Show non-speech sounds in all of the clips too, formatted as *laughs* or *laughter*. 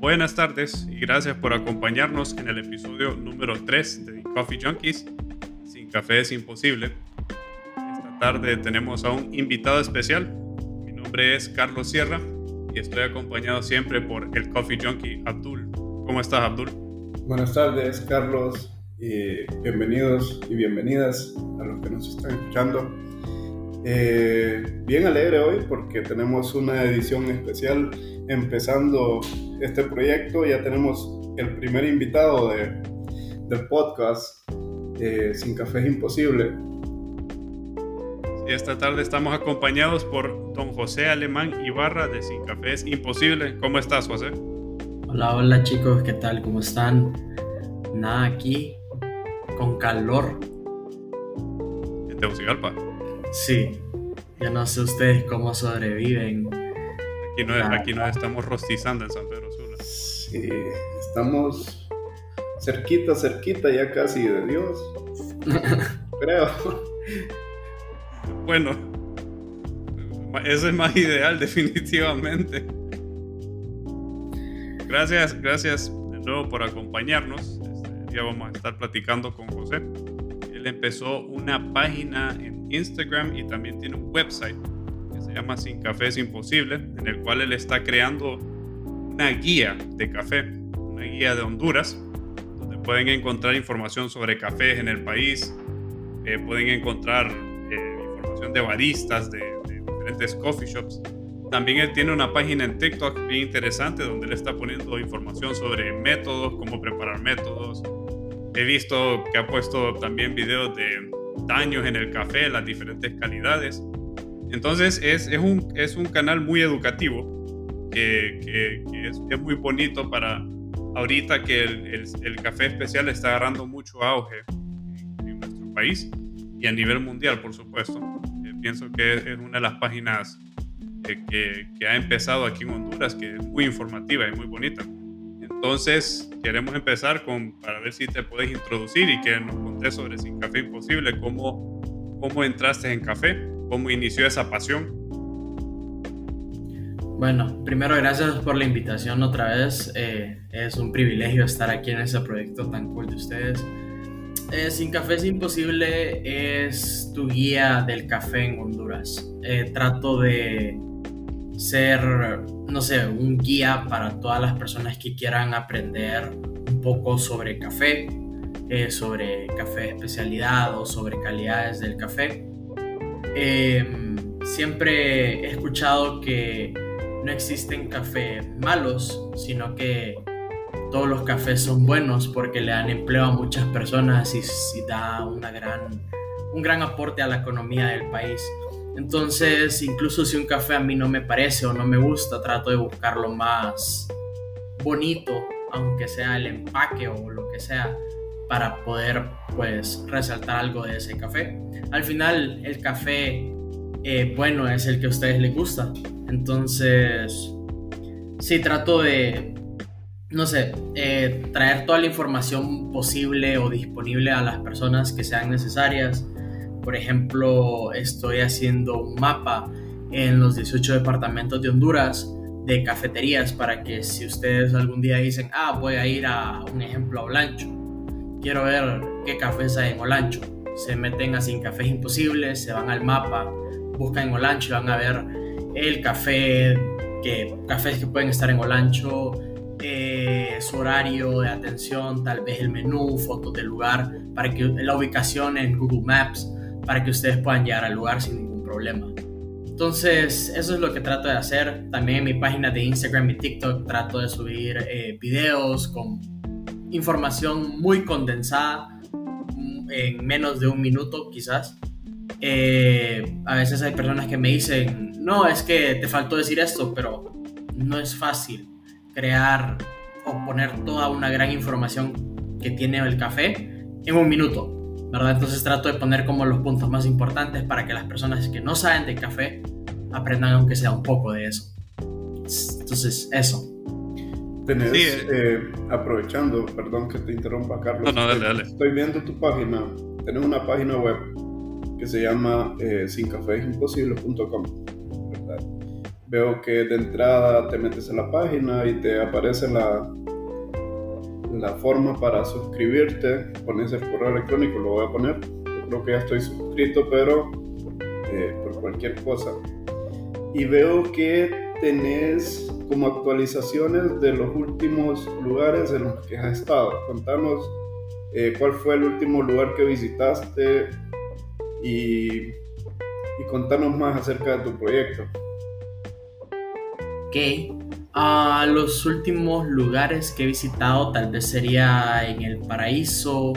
Buenas tardes y gracias por acompañarnos en el episodio número 3 de Coffee Junkies. Sin café es imposible. Esta tarde tenemos a un invitado especial. Mi nombre es Carlos Sierra y estoy acompañado siempre por el Coffee Junkie Abdul. ¿Cómo estás, Abdul? Buenas tardes, Carlos. Y bienvenidos y bienvenidas a los que nos están escuchando. Eh, bien alegre hoy porque tenemos una edición especial empezando este proyecto. Ya tenemos el primer invitado de, del podcast eh, Sin Café es Imposible. Esta tarde estamos acompañados por don José Alemán Ibarra de Sin Café es Imposible. ¿Cómo estás, José? Hola, hola chicos, ¿qué tal? ¿Cómo están? Nada, aquí con calor. En Tegucigalpa. Sí, yo no sé ustedes cómo sobreviven. Aquí no, aquí no estamos rostizando en San Pedro Sula. Sí, estamos cerquita, cerquita ya casi de Dios. *laughs* Creo. Bueno, eso es más ideal definitivamente. Gracias, gracias de nuevo por acompañarnos. Este día vamos a estar platicando con José. Él empezó una página en Instagram y también tiene un website se llama Sin Café es Imposible, en el cual él está creando una guía de café, una guía de Honduras, donde pueden encontrar información sobre cafés en el país, eh, pueden encontrar eh, información de baristas, de, de diferentes coffee shops. También él tiene una página en TikTok bien interesante donde él está poniendo información sobre métodos, cómo preparar métodos, He visto que ha puesto también videos de daños en el café, las diferentes calidades. Entonces es, un, es un canal muy educativo que, es, muy bonito para ahorita que el, el, café especial está agarrando mucho auge en, nuestro país y a nivel mundial, por supuesto. Eh, pienso que es una de las páginas que, que, que ha empezado aquí en Honduras, que es muy informativa y muy bonita. Entonces, queremos empezar con, para ver si te puedes introducir y que nos contes sobre Sin Café Imposible, cómo, cómo entraste en café, cómo inició esa pasión. Bueno, primero gracias por la invitación otra vez. Eh, es un privilegio estar aquí en ese proyecto tan cool de ustedes. Eh, Sin Café es Imposible es tu guía del café en Honduras. Eh, trato de ser, no sé, un guía para todas las personas que quieran aprender un poco sobre café, eh, sobre café especialidad o sobre calidades del café. Eh, siempre he escuchado que no existen cafés malos, sino que todos los cafés son buenos porque le dan empleo a muchas personas y, y da una gran, un gran aporte a la economía del país. Entonces, incluso si un café a mí no me parece o no me gusta, trato de buscarlo más bonito, aunque sea el empaque o lo que sea, para poder pues resaltar algo de ese café. Al final, el café eh, bueno es el que a ustedes les gusta. Entonces, sí, trato de, no sé, eh, traer toda la información posible o disponible a las personas que sean necesarias por ejemplo, estoy haciendo un mapa en los 18 departamentos de Honduras de cafeterías para que si ustedes algún día dicen, ah, voy a ir a un ejemplo a Olancho, quiero ver qué cafés hay en Olancho, se meten a Sin Cafés Imposibles, se van al mapa, buscan en Olancho y van a ver el café, que, cafés que pueden estar en Olancho, eh, su horario de atención, tal vez el menú, fotos del lugar, para que la ubicación en Google Maps para que ustedes puedan llegar al lugar sin ningún problema. Entonces, eso es lo que trato de hacer. También en mi página de Instagram y TikTok trato de subir eh, videos con información muy condensada, en menos de un minuto quizás. Eh, a veces hay personas que me dicen, no, es que te faltó decir esto, pero no es fácil crear o poner toda una gran información que tiene el café en un minuto. ¿verdad? Entonces trato de poner como los puntos más importantes para que las personas que no saben de café aprendan aunque sea un poco de eso. Entonces, eso. Tenés, eh. eh, aprovechando, perdón que te interrumpa, Carlos. No, no, dale, dale. Estoy viendo tu página. Tenés una página web que se llama eh, sincafesimposible.com, veo que de entrada te metes en la página y te aparece la, la forma para suscribirte, pones el correo electrónico, lo voy a poner. Yo creo que ya estoy suscrito, pero eh, por cualquier cosa. Y veo que tenés como actualizaciones de los últimos lugares en los que has estado. Contanos eh, cuál fue el último lugar que visitaste y, y contanos más acerca de tu proyecto. Ok, a los últimos lugares que he visitado tal vez sería en el Paraíso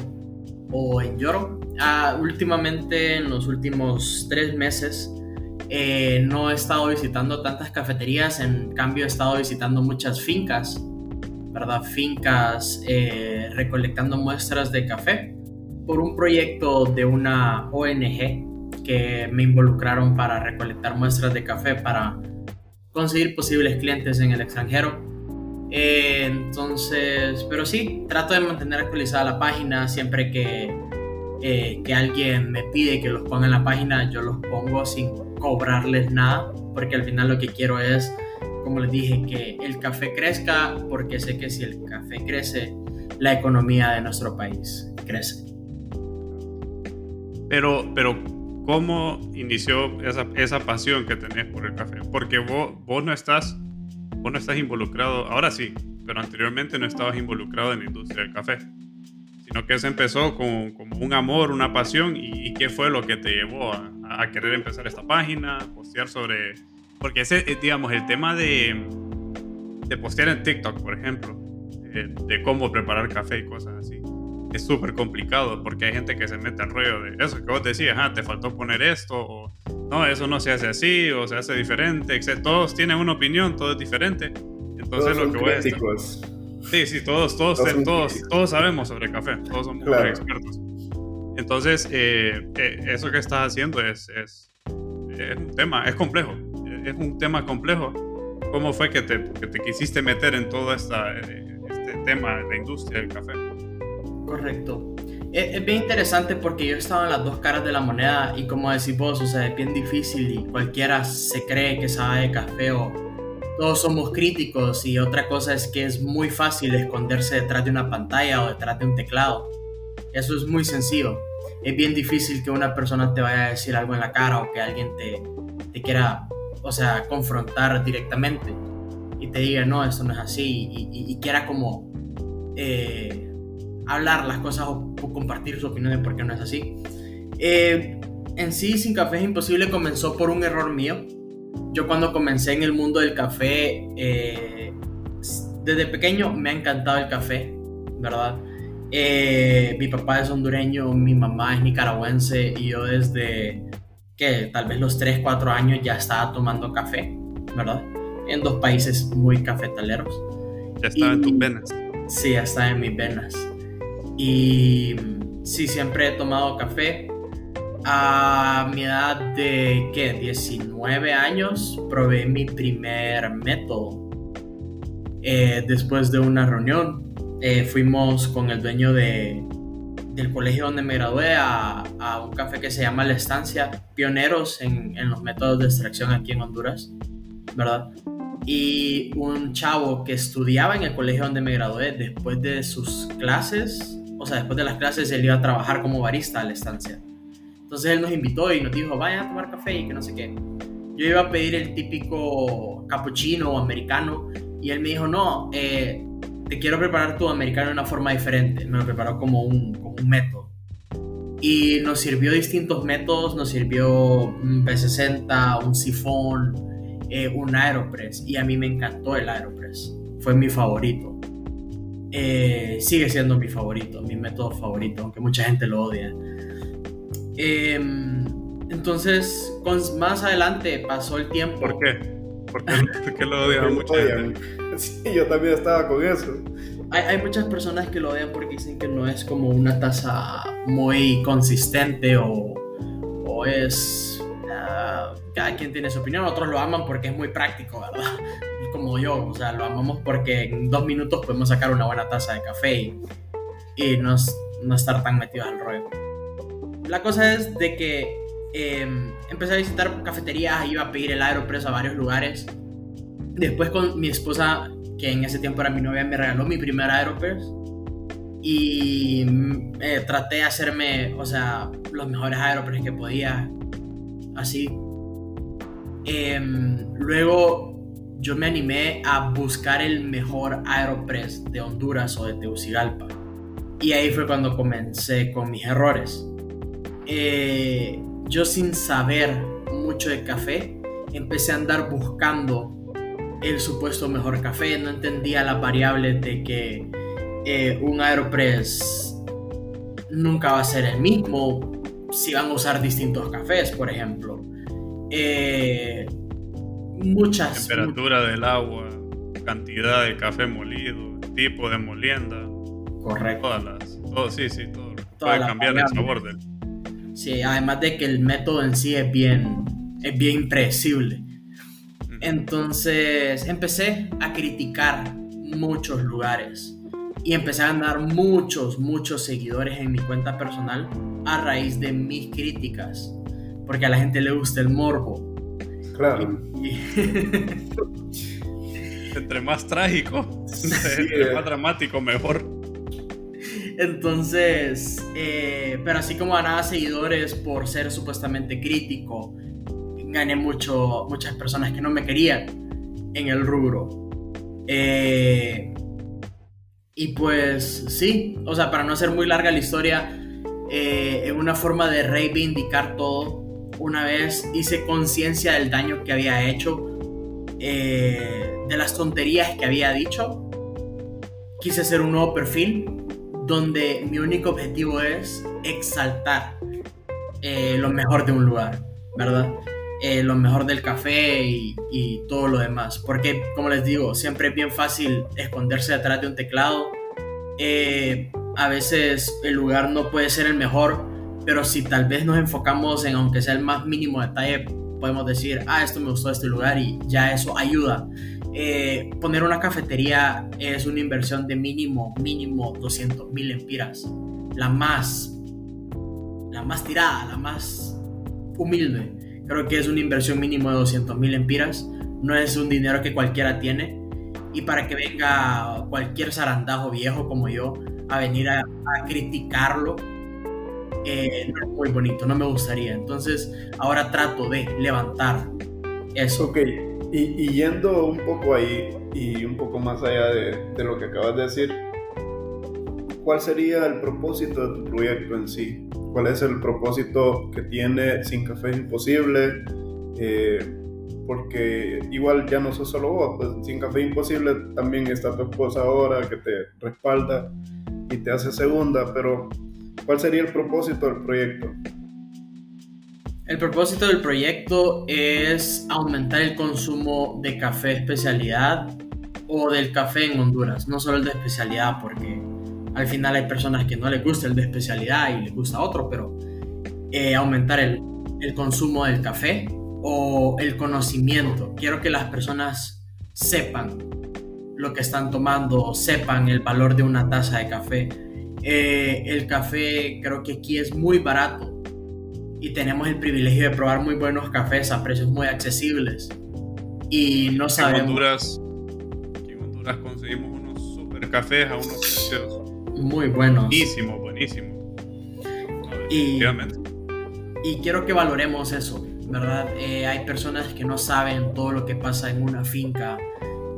o en Lloro. Ah, últimamente, en los últimos tres meses, eh, no he estado visitando tantas cafeterías, en cambio he estado visitando muchas fincas, ¿verdad? Fincas eh, recolectando muestras de café por un proyecto de una ONG que me involucraron para recolectar muestras de café para conseguir posibles clientes en el extranjero. Eh, entonces, pero sí, trato de mantener actualizada la página siempre que, eh, que alguien me pide que los ponga en la página, yo los pongo sin cobrarles nada, porque al final lo que quiero es, como les dije, que el café crezca, porque sé que si el café crece, la economía de nuestro país crece. Pero, pero ¿Cómo inició esa, esa, pasión que tenés por el café? Porque vos, vos, no estás, vos no estás involucrado, ahora sí, pero anteriormente no estabas involucrado en la industria del café, sino que se empezó como, como un amor, una pasión, y, qué fue lo que te llevó a, a, querer empezar esta página, postear sobre... Porque ese, eh, digamos, el tema de, de postear en TikTok, por ejemplo, de, de cómo preparar café y cosas así es súper complicado porque hay gente que se mete al rollo de eso que vos decías, ah, te faltó poner esto, o no, eso no se hace así, o se hace diferente, etc. Todos tienen una opinión, todo es diferente. Entonces lo que voy a decir. Sí, sí, todos, todos, todos, todos, sabemos sobre café, todos somos expertos. Entonces, eh, eh, eso que estás haciendo es, es, es, un tema, es complejo, es un tema complejo. ¿Cómo fue que te, que te quisiste meter en todo esta, eh, este tema de la industria del café? Correcto. Es, bien interesante porque yo he estado en las dos caras de la moneda y como decís vos, o sea, es bien difícil y cualquiera se cree que sabe de café o todos somos críticos y otra cosa es que es muy fácil esconderse detrás de una pantalla o detrás de un teclado. Eso es muy sencillo. Es bien difícil que una persona te vaya a decir algo en la cara o que alguien te, te quiera, o sea, confrontar directamente y te diga, no, esto no es así y, y, y quiera como... Eh, hablar las cosas o, compartir su opinión de por qué no es así. Eh, en sí, Sin Café es Imposible comenzó por un error mío. Yo cuando comencé en el mundo del café, eh, desde pequeño me ha encantado el café, ¿verdad? Eh, mi papá es hondureño, mi mamá es nicaragüense y yo desde que tal vez los 3, 4 años ya estaba tomando café, ¿verdad? En dos países muy cafetaleros. Ya estaba en tus venas. Sí, ya estaba en mis venas. Y sí, siempre he tomado café. A mi edad de, ¿qué? 19 años, probé mi primer método. Eh, después de una reunión, eh, fuimos con el dueño de, del colegio donde me gradué a, a, un café que se llama La Estancia, pioneros en, en los métodos de extracción aquí en Honduras, ¿verdad? Y un chavo que estudiaba en el colegio donde me gradué, después de sus clases, o sea, después de las clases él iba a trabajar como barista a la estancia. Entonces él nos invitó y nos dijo, vayan a tomar café y que no sé qué. Yo iba a pedir el típico cappuccino o americano y él me dijo, no, eh, te quiero preparar tu americano de una forma diferente. Me lo preparó como un, como un método. Y nos sirvió distintos métodos, nos sirvió un P60, un sifón, eh, un Aeropress. Y a mí me encantó el Aeropress. Fue mi favorito. Eh, sigue siendo mi favorito, mi método favorito, aunque mucha gente lo odia. Em, entonces, con, más adelante pasó el tiempo. ¿Por qué? ¿Por qué, lo *laughs* mucha gente? Sí, yo también estaba con eso. Hay, hay, muchas personas que lo odian porque dicen que no es como una taza muy consistente o, o es... Uh, cada quien tiene su opinión, otros lo aman porque es muy práctico, ¿verdad? *laughs* como yo, o sea, lo amamos porque en dos minutos podemos sacar una buena taza de café y, y no, no, estar tan metidos al rollo. La cosa es de que eh, empecé a visitar cafeterías, iba a pedir el Aeropress a varios lugares Después con mi esposa, que en ese tiempo era mi novia, me regaló mi primer Aeropress y eh, traté de hacerme, o sea, los mejores Aeropress que podía, así. Em, luego yo me animé a buscar el mejor Aeropress de Honduras o de Tegucigalpa. Y ahí fue cuando comencé con mis errores. Eh, yo sin saber mucho de café, empecé a andar buscando el supuesto mejor café, no entendía las variables de que eh, un Aeropress nunca va a ser el mismo si van a usar distintos cafés, por ejemplo. Eh, muchas. Temperatura del agua, cantidad de café molido, tipo de molienda. Correcto. Todas las. Todo, sí, sí, todo. puede cambiar el sabor del. Sí, además de que el método en sí es bien, es bien impredecible. Entonces empecé a criticar muchos lugares y empecé a ganar muchos, muchos seguidores en mi cuenta personal a raíz de mis críticas, porque a la gente le gusta el morbo. Claro. *laughs* entre más trágico, entre eh. más dramático, mejor. Entonces, eh, pero así como ganaba seguidores por ser supuestamente crítico, gané mucho, muchas personas que no me querían en el rubro. Eh, y pues sí, o sea, para no hacer muy larga la historia, eh, en una forma de reivindicar todo, una vez hice conciencia del daño que había hecho, de las tonterías que había dicho. Quise hacer un nuevo perfil donde mi único objetivo es exaltar lo mejor de un lugar, ¿verdad? Eh, lo mejor del café y, todo lo demás. Porque, como les digo, siempre es bien fácil esconderse detrás de un teclado. Eh, a veces el lugar no puede ser el mejor, pero si tal vez nos enfocamos en, aunque sea el más mínimo detalle, podemos decir, ah, esto me gustó este lugar y ya eso ayuda. Eh, poner una cafetería es una inversión de mínimo, mínimo 200 mil empiras. La más, la más tirada, la más humilde. Creo que es una inversión mínimo de 200 mil empiras. No es un dinero que cualquiera tiene. Y para que venga cualquier zarandajo viejo como yo a venir a, criticarlo, eh, no es muy bonito, no me gustaría. Entonces ahora trato de levantar eso. Ok, y, yendo un poco ahí y un poco más allá de, de lo que acabas de decir, ¿cuál sería el propósito de tu proyecto en sí? cuál es el propósito que tiene Sin Café es Imposible, eh, porque igual ya no sos solo vos, pues Sin Café Imposible también está tu esposa ahora que te respalda y te hace segunda, pero ¿cuál sería el propósito del proyecto? El propósito del proyecto es aumentar el consumo de café especialidad o del café en Honduras, no solo el de especialidad, porque al final hay personas que no les gusta el de especialidad y les gusta otro, pero eh, aumentar el, consumo del café o el conocimiento. Quiero que las personas sepan lo que están tomando, sepan el valor de una taza de café. Eh, el café creo que aquí es muy barato y tenemos el privilegio de probar muy buenos cafés a precios muy accesibles. Y no sabemos... En Honduras, en Honduras conseguimos unos super cafés a unos precios muy buenos. Buenísimo, buenísimo. y, y, quiero que valoremos eso, ¿verdad? Eh, hay personas que no saben todo lo que pasa en una finca.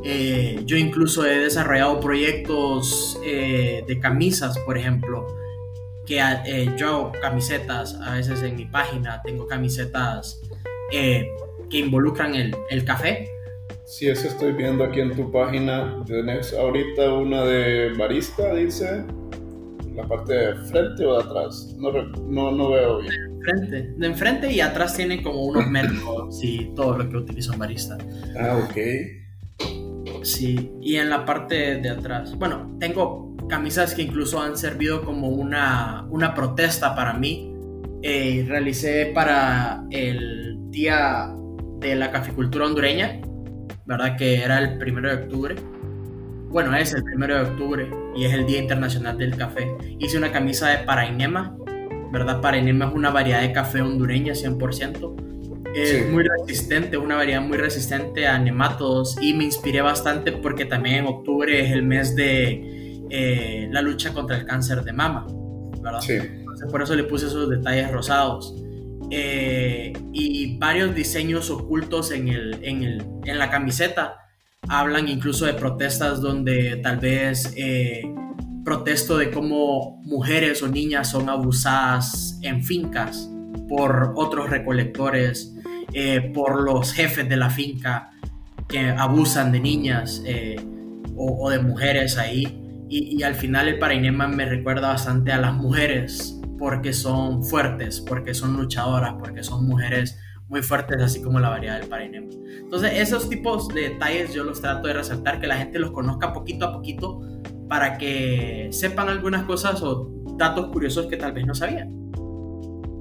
Eh, yo incluso he desarrollado proyectos eh, de camisas, por ejemplo, que yo hago camisetas, a veces en mi página tengo camisetas que involucran el, el café, Sí, eso estoy viendo aquí en tu página. Tienes ahorita una de barista, dice. ¿La parte de frente o de atrás? No, no, no veo bien. De enfrente. De enfrente y atrás tiene como unos métodos y todo lo que utiliza un barista. Ah, ok. Sí, y en la parte de atrás. Bueno, tengo camisas que incluso han servido como una, una protesta para mí. Eh, realicé para el día de la caficultura hondureña ¿verdad? Que era el primero de octubre. Bueno, es el primero de octubre y es el Día Internacional del Café. Hice una camisa de Parainema, ¿verdad? Parainema es una variedad de café hondureña 100%. Es muy resistente, una variedad muy resistente a nematodos y me inspiré bastante porque también en octubre es el mes de eh, la lucha contra el cáncer de mama, ¿verdad? Sí. Entonces por eso le puse esos detalles rosados. Eh, y varios diseños ocultos en, el, en, el, en, la camiseta hablan incluso de protestas donde tal vez eh, protesto de cómo mujeres o niñas son abusadas en fincas por otros recolectores eh, por los jefes de la finca que abusan de niñas eh, o, de mujeres ahí. Y, al final el Parainema me recuerda bastante a las mujeres porque son fuertes, porque son luchadoras, porque son mujeres muy fuertes, así como la variedad del Parainema. Entonces, esos tipos de detalles yo los trato de resaltar, que la gente los conozca poquito a poquito para que sepan algunas cosas o datos curiosos que tal vez no sabían.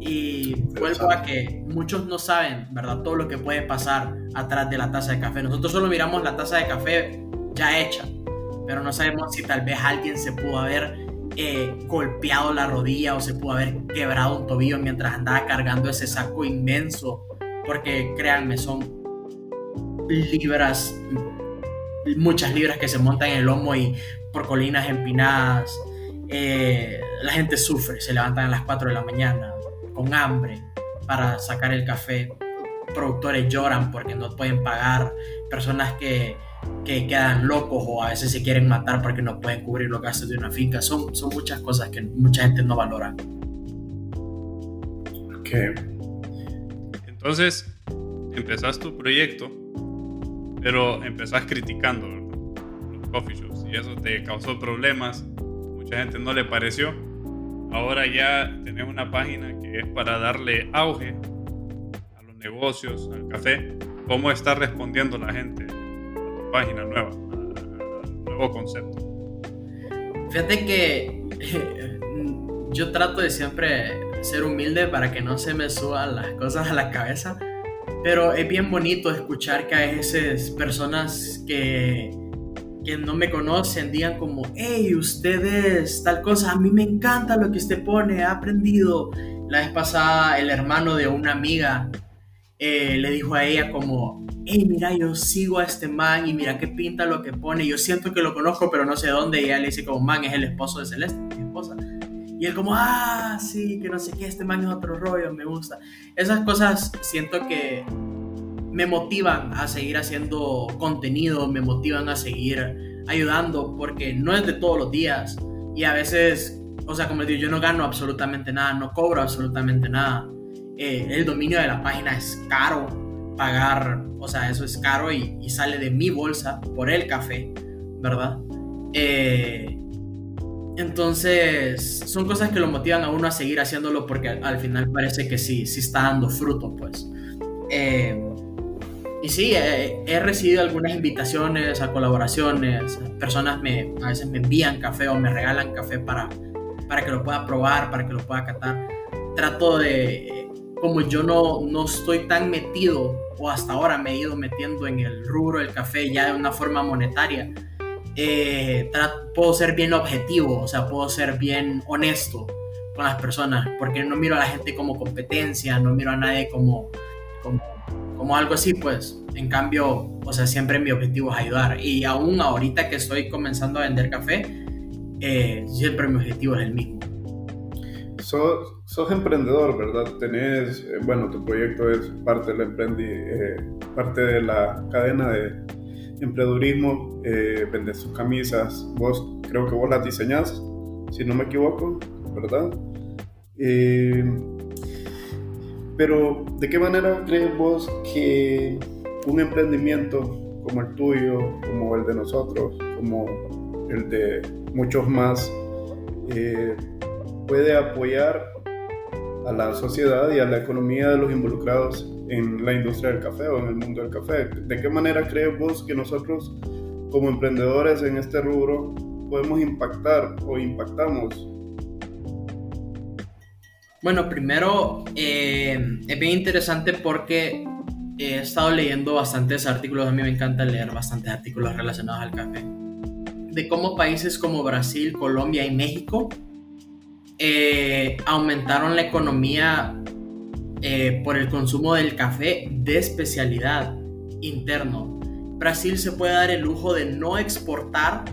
Y vuelvo a que muchos no saben, ¿verdad? Todo lo que puede pasar atrás de la taza de café. Nosotros solo miramos la taza de café ya hecha, pero no sabemos si tal vez alguien se pudo haber eh, golpeado la rodilla o se pudo haber quebrado un tobillo mientras andaba cargando ese saco inmenso. Porque créanme, son libras, muchas libras que se montan en el lomo y por colinas empinadas. Eh, la gente sufre, se levantan a las 4 de la mañana, con hambre para sacar el café. Productores lloran porque no pueden pagar. Personas que, que quedan locos o a veces se quieren matar porque no pueden cubrir los gastos de una finca. Son, son muchas cosas que mucha gente no valora. Ok. Entonces, empezás tu proyecto, pero empezás criticando los coffee shops y eso te causó problemas. Mucha gente no le pareció ahora ya tenemos una página que es para darle auge a los negocios, al café. ¿Cómo está respondiendo la gente página nueva, al nuevo concepto? Fíjate que *laughs* yo trato de siempre ser humilde para que no se me suban las cosas a la cabeza, pero es bien bonito escuchar que hay esas personas que que no me conocen digan como, hey, ustedes tal cosa, a mí me encanta lo que usted pone, ha aprendido. La vez pasada el hermano de una amiga eh, le dijo a ella como, hey, mira, yo sigo a este man y mira qué pinta lo que pone, yo siento que lo conozco pero no sé dónde, y ella le dice como, man, es el esposo de Celeste, mi esposa. Y él como, ah, sí, que no sé qué, este man es otro rollo, me gusta. Esas cosas siento que me motivan a seguir haciendo contenido, me motivan a seguir ayudando, porque no es de todos los días. Y a veces, o sea, como les digo, yo no gano absolutamente nada, no cobro absolutamente nada. Eh, el dominio de la página es caro, pagar, o sea, eso es caro y, sale de mi bolsa por el café, ¿verdad? Eh, entonces, son cosas que lo motivan a uno a seguir haciéndolo porque al, final parece que sí, sí está dando fruto, pues. Eh, y sí, he, recibido algunas invitaciones a colaboraciones. Personas me, a veces me envían café o me regalan café para, para que lo pueda probar, para que lo pueda catar. Trato de, como yo no, no estoy tan metido, o hasta ahora me he ido metiendo en el rubro del café ya de una forma monetaria, eh, puedo ser bien objetivo, o sea, puedo ser bien honesto con las personas, porque no miro a la gente como competencia, no miro a nadie como, como como algo así, pues en cambio, o sea, siempre mi objetivo es ayudar. Y aún ahorita que estoy comenzando a vender café, eh, siempre mi objetivo es el mismo. Sos, sos emprendedor, ¿verdad? Tenés, eh, bueno, tu proyecto es parte, emprendi, eh, parte de la cadena de emprendedurismo, vendes sus camisas, vos creo que vos las diseñás, si no me equivoco, ¿verdad? Pero, ¿de qué manera crees vos que un emprendimiento como el tuyo, como el de nosotros, como el de muchos más, eh, puede apoyar a la sociedad y a la economía de los involucrados en la industria del café o en el mundo del café? ¿De qué manera crees vos que nosotros, como emprendedores en este rubro, podemos impactar o impactamos bueno, primero eh, es bien interesante porque he estado leyendo bastantes artículos, a mí me encanta leer bastantes artículos relacionados al café, de cómo países como Brasil, Colombia y México eh, aumentaron la economía eh, por el consumo del café de especialidad interno. Brasil se puede dar el lujo de no exportar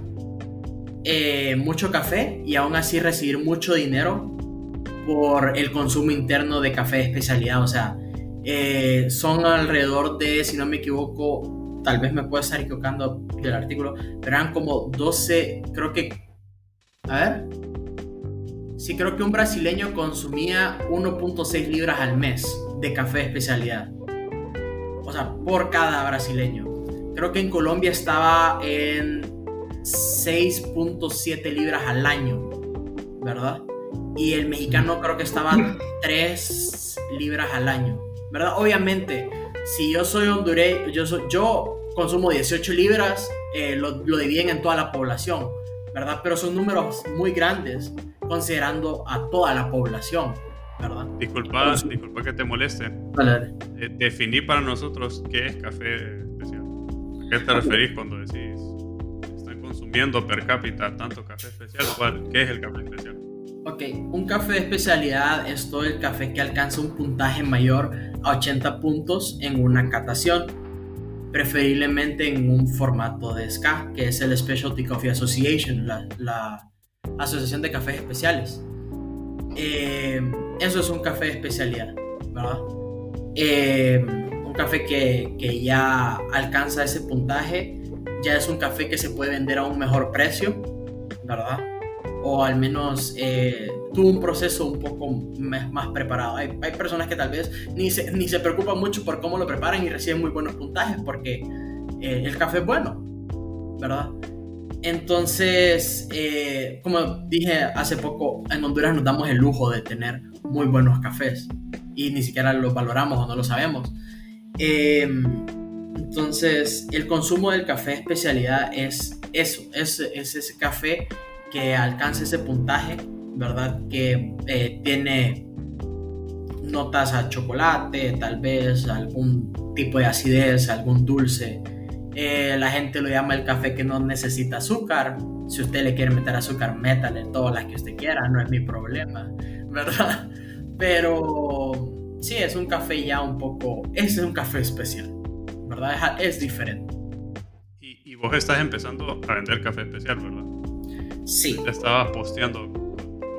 eh, mucho café y aún así recibir mucho dinero por el consumo interno de café de especialidad. O sea, son alrededor de, si no me equivoco, tal vez me puedo estar equivocando del artículo, pero eran como 12, creo que, a ver, sí creo que un brasileño consumía 1.6 libras al mes de café de especialidad. O sea, por cada brasileño. Creo que en Colombia estaba en 6.7 libras al año, ¿verdad? Y el mexicano creo que estaba *laughs* 3 libras al año, ¿verdad? Obviamente, si yo soy hondureño, yo, soy, yo consumo 18 libras, eh, lo, lo dividen en toda la población, ¿verdad? Pero son números muy grandes considerando a toda la población, ¿verdad? Disculpa, disculpa que te moleste. Vale. Eh, definí para nosotros qué es café especial. ¿A qué te referís cuando decís están consumiendo per cápita tanto café especial? ¿Cuál, ¿Qué es el café especial? Ok, un café de especialidad es todo el café que alcanza un puntaje mayor a 80 puntos en una catación, preferiblemente en un formato de SCA, que es el Specialty Coffee Association, la, la Asociación de Cafés Especiales. Eh, eso es un café de especialidad, ¿verdad? Eh, un café que, que, ya alcanza ese puntaje, ya es un café que se puede vender a un mejor precio, ¿verdad? O al menos eh, tuvo un proceso un poco más preparado. Hay, hay, personas que tal vez ni se, ni se preocupan mucho por cómo lo preparan y reciben muy buenos puntajes porque eh, el café es bueno, ¿verdad? Entonces, eh, como dije hace poco, en Honduras nos damos el lujo de tener muy buenos cafés y ni siquiera los valoramos o no lo sabemos. Eh, entonces, el consumo del café especialidad es eso, es, es, ese café que alcanza ese puntaje, ¿verdad? Que eh, tiene notas a chocolate, tal vez algún tipo de acidez, algún dulce eh, la gente lo llama el café que no necesita azúcar. Si usted le quiere meter azúcar, métale todas las que usted quiera, no es mi problema, *laughs* ¿verdad? Pero sí, es un café ya un poco, es un café especial, ¿verdad? Es, diferente. Y, y, vos estás empezando a vender café especial, ¿verdad? Sí. Te estabas posteando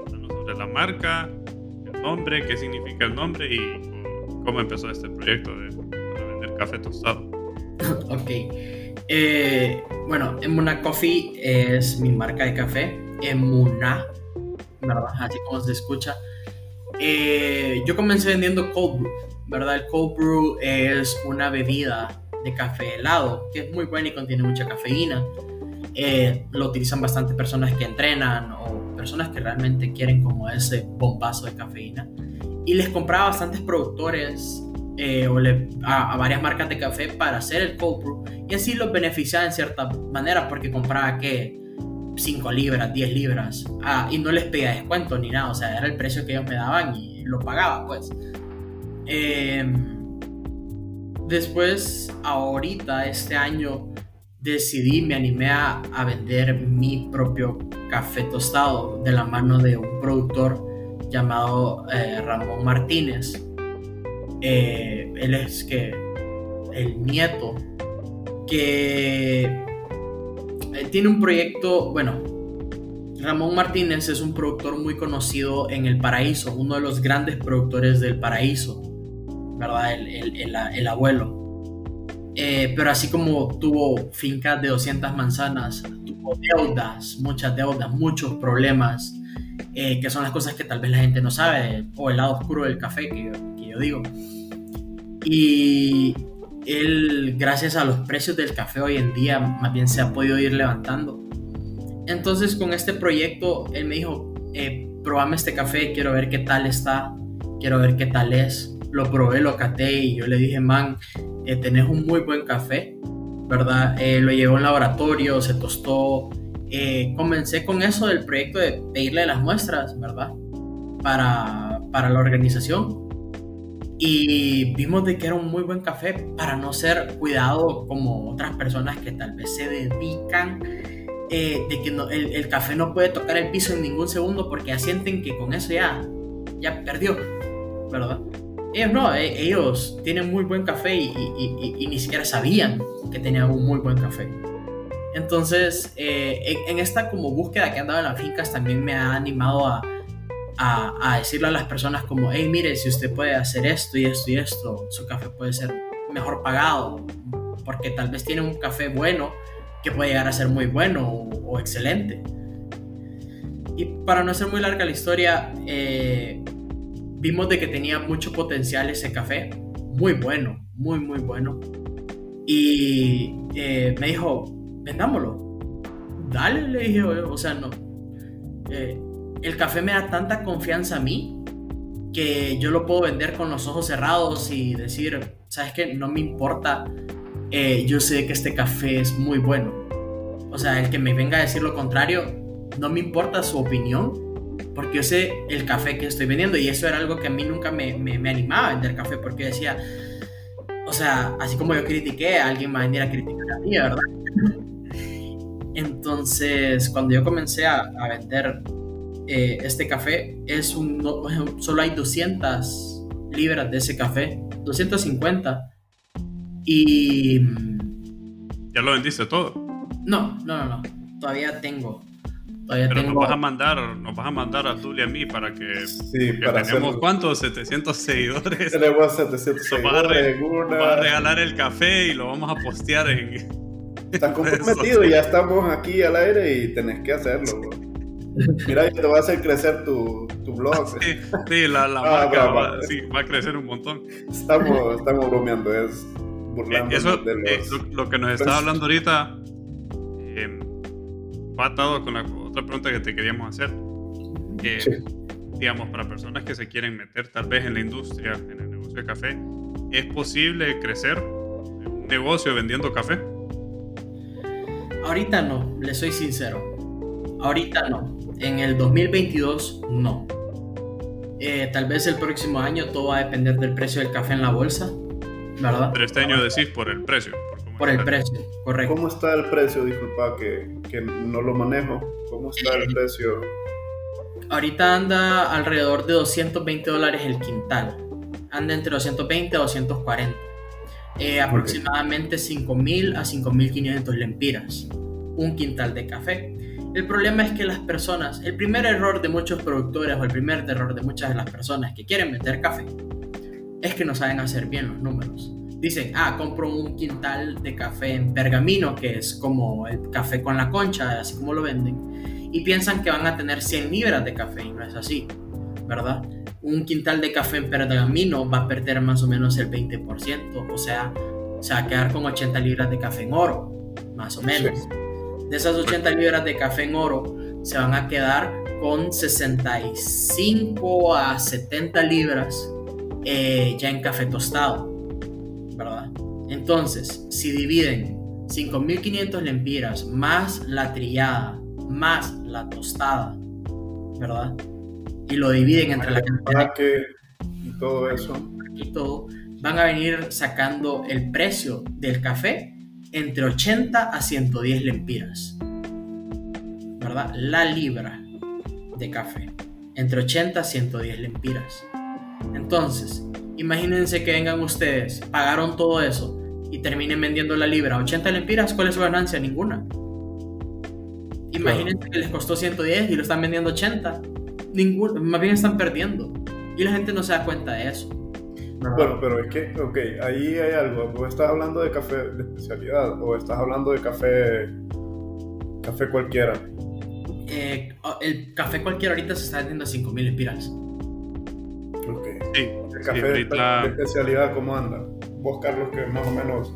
sobre la marca, el nombre, qué significa el nombre y cómo empezó este proyecto de, de vender café tostado. *coughs* ok. Eh, bueno, Emuna Coffee es mi marca de café. Emuna, ¿verdad? Así como se escucha. Eh, yo comencé vendiendo cold brew, ¿verdad? El cold brew es una bebida de café helado que es muy buena y contiene mucha cafeína. Eh, lo utilizan bastante personas que entrenan o personas que realmente quieren como ese bombazo de cafeína. Y les compraba bastantes productores eh, o a, varias marcas de café para hacer el cold y así los beneficiaba en cierta manera porque compraba que 5 libras, 10 libras ah, y no les pedía descuento ni nada, o sea, era el precio que ellos me daban y lo pagaba pues. Eh, después, ahorita, este año, decidí, me animé a, a vender mi propio café tostado de la mano de un productor llamado eh, Ramón Martínez eh, él es que el nieto que eh, tiene un proyecto, bueno, Ramón Martínez es un productor muy conocido en El Paraíso, uno de los grandes productores del Paraíso, ¿verdad? El, el, el, el abuelo. Eh, pero así como tuvo fincas de 200 manzanas, tuvo deudas, muchas deudas, muchos problemas, eh, que son las cosas que tal vez la gente no sabe, o el lado oscuro del café que yo, yo digo. Y él, gracias a los precios del café hoy en día, más bien se ha podido ir levantando. Entonces con este proyecto, él me dijo, eh, probame este café, quiero ver qué tal está, quiero ver qué tal es. Lo probé, lo caté y yo le dije, man, eh, tenés un muy buen café, ¿verdad? Eh, lo llevó al laboratorio, se tostó. Eh, comencé con eso del proyecto de pedirle las muestras, ¿verdad? Para, para la organización y vimos de que era un muy buen café para no ser cuidado como otras personas que tal vez se dedican eh, de que no, el, el, café no puede tocar el piso en ningún segundo porque ya sienten que con eso ya, ya perdió, ¿verdad? ellos no, e, ellos tienen muy buen café y, ni siquiera sabían que tenían un muy buen café. Entonces, eh, en, esta como búsqueda que han dado en las fincas también me ha animado a, a, decirle a las personas como, hey, mire, si usted puede hacer esto y esto y esto, su café puede ser mejor pagado, porque tal vez tiene un café bueno que puede llegar a ser muy bueno o, excelente. Y para no hacer muy larga la historia, eh, vimos de que tenía mucho potencial ese café, muy bueno, muy, muy bueno. Y eh, me dijo, vendámoslo. Dale, le dije, o sea, no. Eh, el café me da tanta confianza a mí que yo lo puedo vender con los ojos cerrados y decir, ¿sabes qué? No me importa, eh, yo sé que este café es muy bueno. O sea, el que me venga a decir lo contrario, no me importa su opinión, porque yo sé el café que estoy vendiendo y eso era algo que a mí nunca me, me, animaba a vender café, porque decía, o sea, así como yo critiqué, alguien va a venir a criticar a mí, ¿verdad? *laughs* Entonces, cuando yo comencé a vender eh, este café es un, solo hay 200 libras de ese café, 250. Y... ¿Ya lo vendiste todo? No, no, no, no. Todavía tengo. Todavía Pero tengo... nos vas a mandar, nos vas a mandar a y a mí para que, sí, para tenemos cuántos 700 seguidores. Tenemos 700 seguidores. Nos vas a, regalar el café y lo vamos a postear en. Estás *laughs* comprometido, ya estamos aquí al aire y tenés que hacerlo. *laughs* Mira, te va a hacer crecer tu, tu blog. Sí, la, la *laughs* ah, marca va, sí, va, a crecer un montón. Estamos, estamos bromeando, es burlando. Eso, de eh, lo, que nos estaba hablando ahorita eh, va atado con la otra pregunta que te queríamos hacer. Digamos, para personas que se quieren meter tal vez en la industria, en el negocio de café, ¿es posible crecer un negocio vendiendo café? Ahorita no, le soy sincero. Ahorita no. En el 2022 no. Eh, tal vez el próximo año todo va a depender del precio del café en la bolsa, ¿verdad? Pero este año decís por el precio. Por, el precio, correcto. ¿Cómo está el precio? Disculpa que, que no lo manejo. ¿Cómo está el precio? Ahorita anda alrededor de 220 dólares el quintal. Anda entre 220 a 240. Eh, aproximadamente 5.000 a 5.500 lempiras. Un quintal de café. El problema es que las personas, el primer error de muchos productores o el primer error de muchas de las personas que quieren vender café es que no saben hacer bien los números. Dicen, ah, compro un quintal de café en pergamino, que es como el café con la concha, así como lo venden, y piensan que van a tener 100 libras de café, y no es así, ¿verdad? Un quintal de café en pergamino va a perder más o menos el 20%, o sea, se va a quedar con 80 libras de café en oro, más o menos. De esas 80 libras de café en oro, se van a quedar con 65 a 70 libras eh, ya en café tostado, ¿verdad? Entonces, si dividen 5.500 lempiras más la trillada más la tostada, ¿verdad? Y lo dividen entre la cantidad que y todo eso. Y todo, van a venir sacando el precio del café entre 80 a 110 lempiras. ¿Verdad? La libra de café. Entre 80 a 110 lempiras. Entonces, imagínense que vengan ustedes, pagaron todo eso y terminen vendiendo la libra a 80 lempiras, ¿cuál es su ganancia? Ninguna. Imagínense que les costó 110 y lo están vendiendo 80. Ningún, más bien están perdiendo. Y la gente no se da cuenta de eso. Bueno, pero es que, ok, ahí hay algo. ¿Vos estás hablando de café de especialidad o estás hablando de café, café cualquiera? Eh, el café cualquiera ahorita se está vendiendo a 5000 espirales. Ok. Sí, el café de, especialidad, ¿cómo anda? Vos, Carlos, que más o menos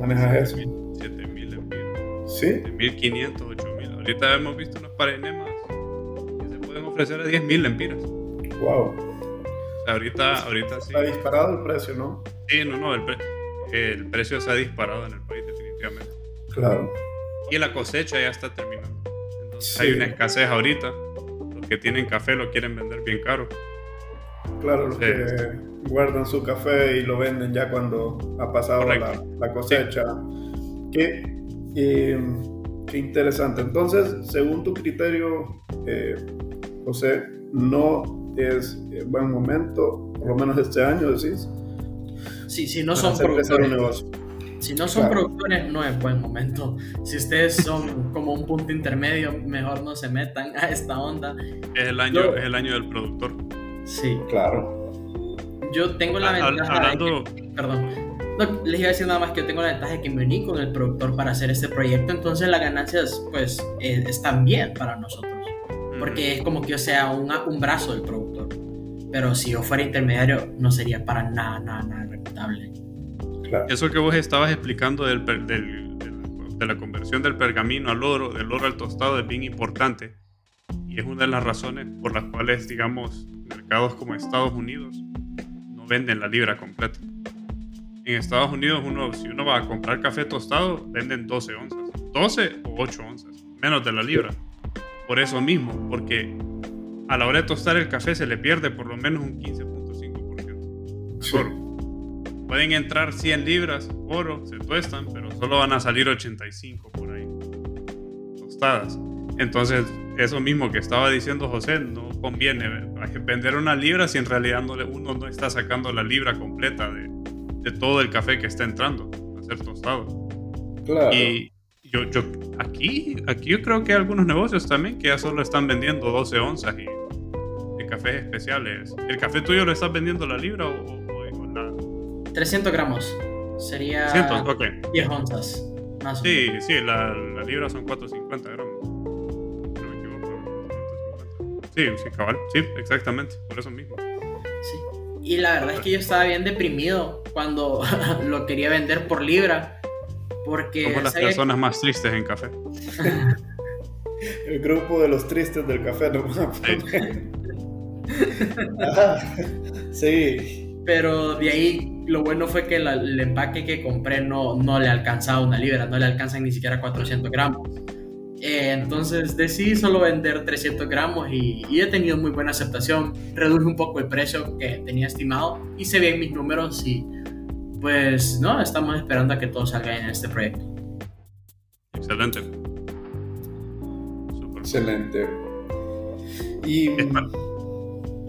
manejas eso. 7000 empiras. ¿Sí? 7500, 8000. Ahorita hemos visto unos parenemas que se pueden ofrecer a 10000 lempiras. Wow. Ahorita, ahorita sí. Ha disparado el precio, ¿no? Sí, no, no, el, precio se ha disparado en el país definitivamente. Claro. Y la cosecha ya está terminando. Entonces hay una escasez ahorita. Los que tienen café lo quieren vender bien caro. Claro, los que guardan su café y lo venden ya cuando ha pasado la, cosecha. Qué, qué, interesante. Entonces, según tu criterio, eh, José, no es eh, buen momento por lo menos este año, decís. Sí, si no son productores. Si no son productores, no es buen momento. Si ustedes son como un punto intermedio, mejor no se metan a esta onda. Es el año, es el año del productor. Sí. Claro. Yo tengo la ventaja. perdón. les iba a decir nada más que yo tengo la ventaja de que me uní con el productor para hacer este proyecto, entonces las ganancias, pues, eh, están bien para nosotros. Porque es como que yo sea un, un brazo del productor. Pero si yo fuera intermediario, no sería para nada, nada, nada reputable. Eso que vos estabas explicando del, del, de la conversión del pergamino al oro, del oro al tostado, es bien importante. Y es una de las razones por las cuales, digamos, mercados como Estados Unidos no venden la libra completa. En Estados Unidos, uno, si uno va a comprar café tostado, venden 12 onzas. 12 o 8 onzas, menos de la libra. Por eso mismo, porque a la hora de tostar el café se le pierde por lo menos un 15.5% de oro. Pueden entrar 100 libras oro, se tuestan, pero solo van a salir 85 por ahí tostadas. Entonces, eso mismo que estaba diciendo José, no conviene vender una libra si en realidad no, uno no está sacando la libra completa de, de todo el café que está entrando a ser tostado. Claro. Y yo, yo, aquí, aquí yo creo que hay algunos negocios también que ya solo están vendiendo 12 onzas y, de cafés especiales. ¿El café tuyo lo estás vendiendo la libra o, 300 gramos. Sería 10 onzas. Más sí, sí, la, la, libra son 450 gramos. No me equivoco. Sí, sí, cabal. Sí, exactamente. Por eso mismo. Sí. Y la verdad es que yo estaba bien deprimido cuando *laughs* lo quería vender por libra. Porque. Somos las personas más tristes en café. *laughs* El grupo de los tristes del café, ¿no? *laughs* sí. *laughs* sí. Pero de ahí lo bueno fue que el empaque que compré no, no le alcanzaba una libra, no le alcanzan ni siquiera 400 gramos. Eh, entonces decidí solo vender 300 gramos y, he tenido muy buena aceptación. Reduje un poco el precio que tenía estimado, hice bien mis números y pues no, estamos esperando a que todo salga en este proyecto. Excelente. Excelente. Y...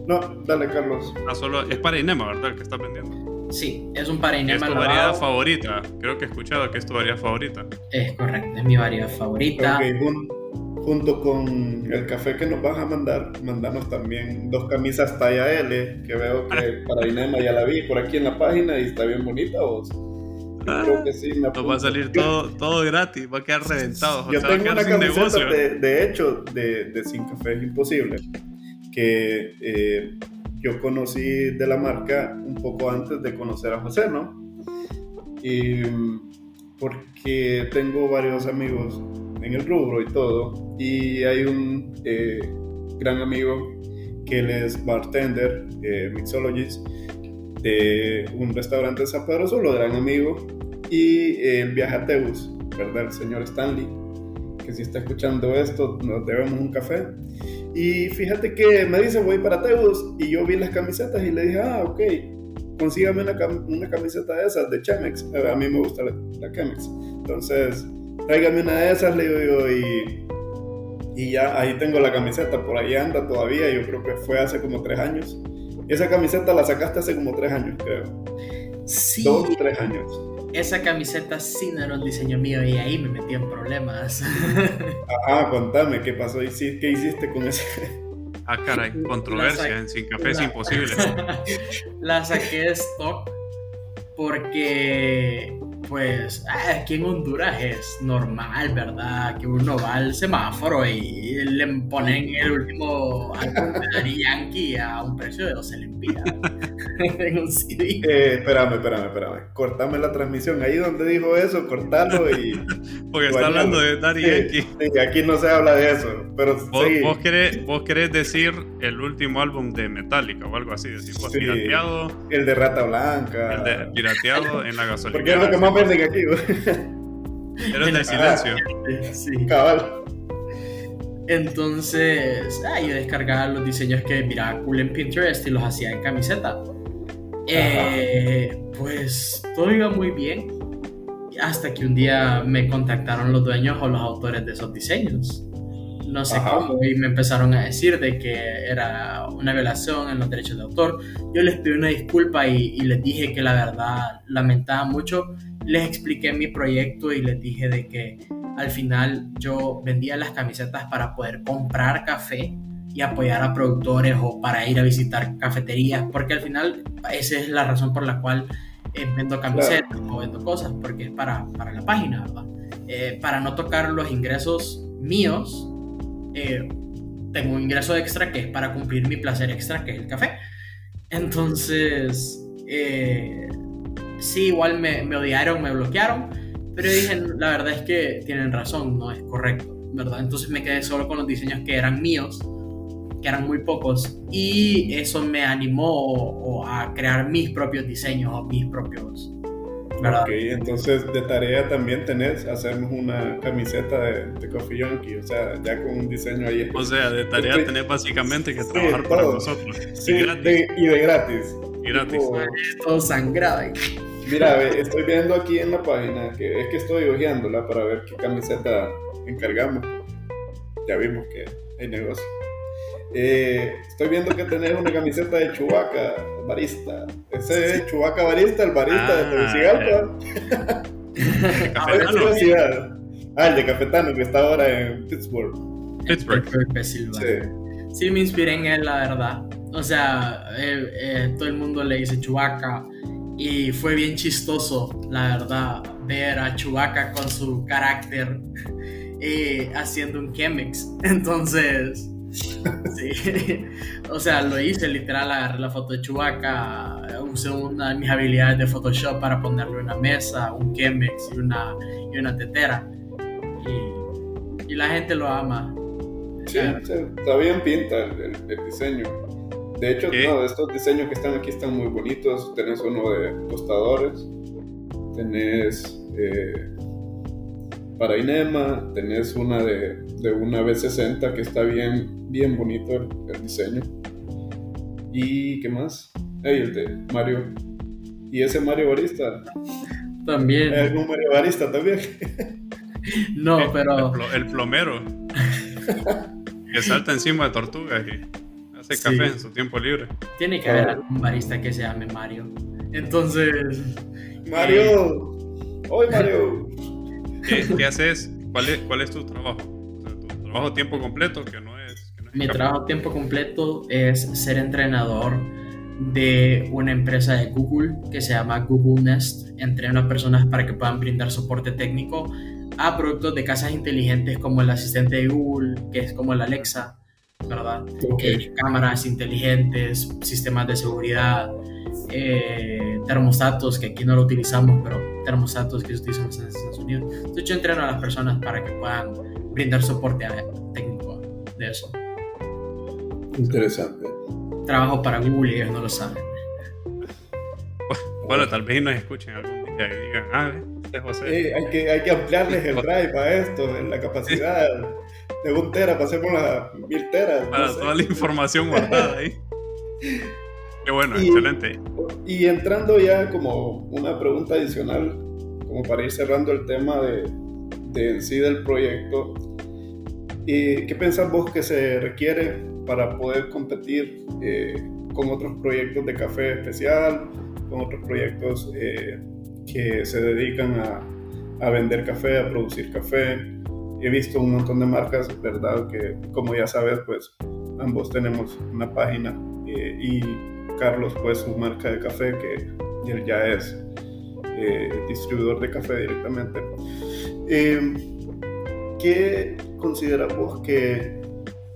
No, dale, Carlos. Ah, solo es para Inema, ¿verdad? El que está vendiendo. Sí, es un para Inema. Es tu variedad favorita. Creo que he escuchado que es tu variedad favorita. Es correcto, es mi variedad favorita. Junto con el café que nos vas a mandar, mandanos también dos camisas talla L, que veo que *laughs* para Inema ya la vi por aquí en la página y está bien bonita. ¿vos? creo que sí. Me nos va a salir todo, todo gratis, va a quedar reventado. Yo tengo una camiseta, de, de, hecho, de, de Sin Café es Imposible que eh, yo conocí de la marca un poco antes de conocer a José, ¿no? Y porque tengo varios amigos en el rubro y todo, y hay un eh, gran amigo que él es bartender, eh, mixologist, de un restaurante de San Pedro Solo, gran amigo, y él viaja a Teus, ¿verdad? El señor Stanley, que si está escuchando esto, nos debemos un café. Y fíjate que me dice, voy para Teus. Y yo vi las camisetas y le dije, ah, ok, consígame una, una camiseta de esas, de Chemex. A mí me gusta la, Chemex. Entonces, tráigame una de esas, le digo y, y ya ahí tengo la camiseta. Por ahí anda todavía. Yo creo que fue hace como tres años. Esa camiseta la sacaste hace como tres años, creo. Sí. Dos, tres años esa camiseta sí no era un diseño mío y ahí me metí en problemas. *laughs* Ah, contame, ¿qué pasó? ¿Qué hiciste con ese? Ah, caray, controversia, en Sin Café es imposible. *laughs* la saqué de stock porque pues ah, aquí en Honduras es normal, ¿verdad? Que uno va al semáforo y le ponen el último álbum de Yankee a un precio de 12 lempiras *laughs* en un CD. Eh, espérame, espérame, espérame. Cortame la transmisión. Ahí donde dijo eso, cortalo y... *laughs* Porque está hablando de Daddy Yankee. Sí, aquí no se habla de eso. Pero ¿Vos, vos, querés, vos querés decir el último álbum de Metallica o algo así, decir, pirateado. El de Rata Blanca. El de pirateado en la gasolina. Porque es lo que más venden aquí, Eres de *laughs* silencio. sí. Cabal. Entonces, ah, yo descargaba los diseños que miraba cool en Pinterest y los hacía en camiseta. Eh, pues todo iba muy bien. Hasta que un día me contactaron los dueños o los autores de esos diseños. no sé cómo, y me empezaron a decir de que era una violación en los derechos de autor. Yo les pedí una disculpa y, les dije que la verdad lamentaba mucho. Les expliqué mi proyecto y les dije de que al final yo vendía las camisetas para poder comprar café y apoyar a productores o para ir a visitar cafeterías, porque al final esa es la razón por la cual eh, vendo camisetas o vendo cosas, porque es para, para la página, ¿verdad? Eh, para no tocar los ingresos míos, eh, tengo un ingreso extra que es para cumplir mi placer extra, que es el café. Entonces, eh, sí, igual me, me, odiaron, me bloquearon, pero dije, la verdad es que tienen razón, no es correcto, ¿verdad? Entonces me quedé solo con los diseños que eran míos, que eran muy pocos, y eso me animó a crear mis propios diseños o mis propios Ok, entonces de tarea también tenés hacernos una camiseta de, de, Coffee Junkie, o sea, ya con un diseño ahí. O sea, de tarea tenés básicamente que trabajar para nosotros. Sí, y, gratis. y de gratis. Y gratis. todo sangrado. Mira, estoy viendo aquí en la página que es que estoy hojeándola para ver qué camiseta encargamos. Ya vimos que hay negocio. Eh, estoy viendo que tenés una camiseta de Chubaca, barista. Ese es Chubaca Barista, el barista de Tegucigalpa. *laughs* Ah, ah, el de Cafetano, que está ahora en Pittsburgh. Pittsburgh. Sí. sí, me inspiré en él, la verdad. O sea, eh, eh, todo el mundo le dice Chubaca. Y fue bien chistoso, la verdad, ver a Chubaca con su carácter *laughs* haciendo un Chemex. *laughs* Entonces, Sí, *laughs* o sea, lo hice literal, agarré la foto de Chewbacca, usé una de mis habilidades de Photoshop para ponerle una mesa, un Chemex y una, y una tetera. Y, y la gente lo ama. Sí, está bien pinta el, diseño. De hecho, no, estos diseños que están aquí están muy bonitos. Tenés uno de tostadores, tenés eh, para Inema, tenés una de, de una B60 que está bien bien bonito el, diseño. ¿Y qué más? Hey, el de Mario. ¿Y ese Mario Barista? También. ¿Hay algún Mario Barista también? *laughs* no, pero... El, plomero. *laughs* que salta encima de tortugas y hace café en su tiempo libre. Tiene que haber algún barista que se llame Mario. Entonces... Mario. Hoy Mario. *laughs* ¿Qué, haces? ¿Cuál es, ¿Cuál es tu trabajo? tu trabajo a tiempo completo, que no mi trabajo a tiempo completo es ser entrenador de una empresa de Google que se llama Google Nest. Entreno a personas para que puedan brindar soporte técnico a productos de casas inteligentes como el asistente de Google, que es como el Alexa, ¿verdad? Eh, cámaras inteligentes, sistemas de seguridad, eh, termostatos, que aquí no lo utilizamos, pero termostatos que utilizamos en Estados Unidos. Entonces yo entreno a las personas para que puedan brindar soporte técnico de eso. Interesante. Trabajo para Google y ellos no lo saben. Bueno, tal vez nos escuchen algún día y digan, ah, este José. hay, que, hay que ampliarles el drive a esto, en la capacidad de un tera, pasemos a mil teras. Para toda la información guardada ahí. *laughs* Qué bueno, excelente. Y entrando ya como una pregunta adicional, como para ir cerrando el tema de, de en sí del proyecto, ¿y ¿qué pensás vos que se requiere para poder competir eh, con otros proyectos de café especial, con otros proyectos eh, que se dedican a, a, vender café, a producir café. He visto un montón de marcas, ¿verdad? Que como ya sabes, pues ambos tenemos una página eh, y Carlos pues su marca de café que él ya es distribuidor de café directamente. ¿Qué consideras vos que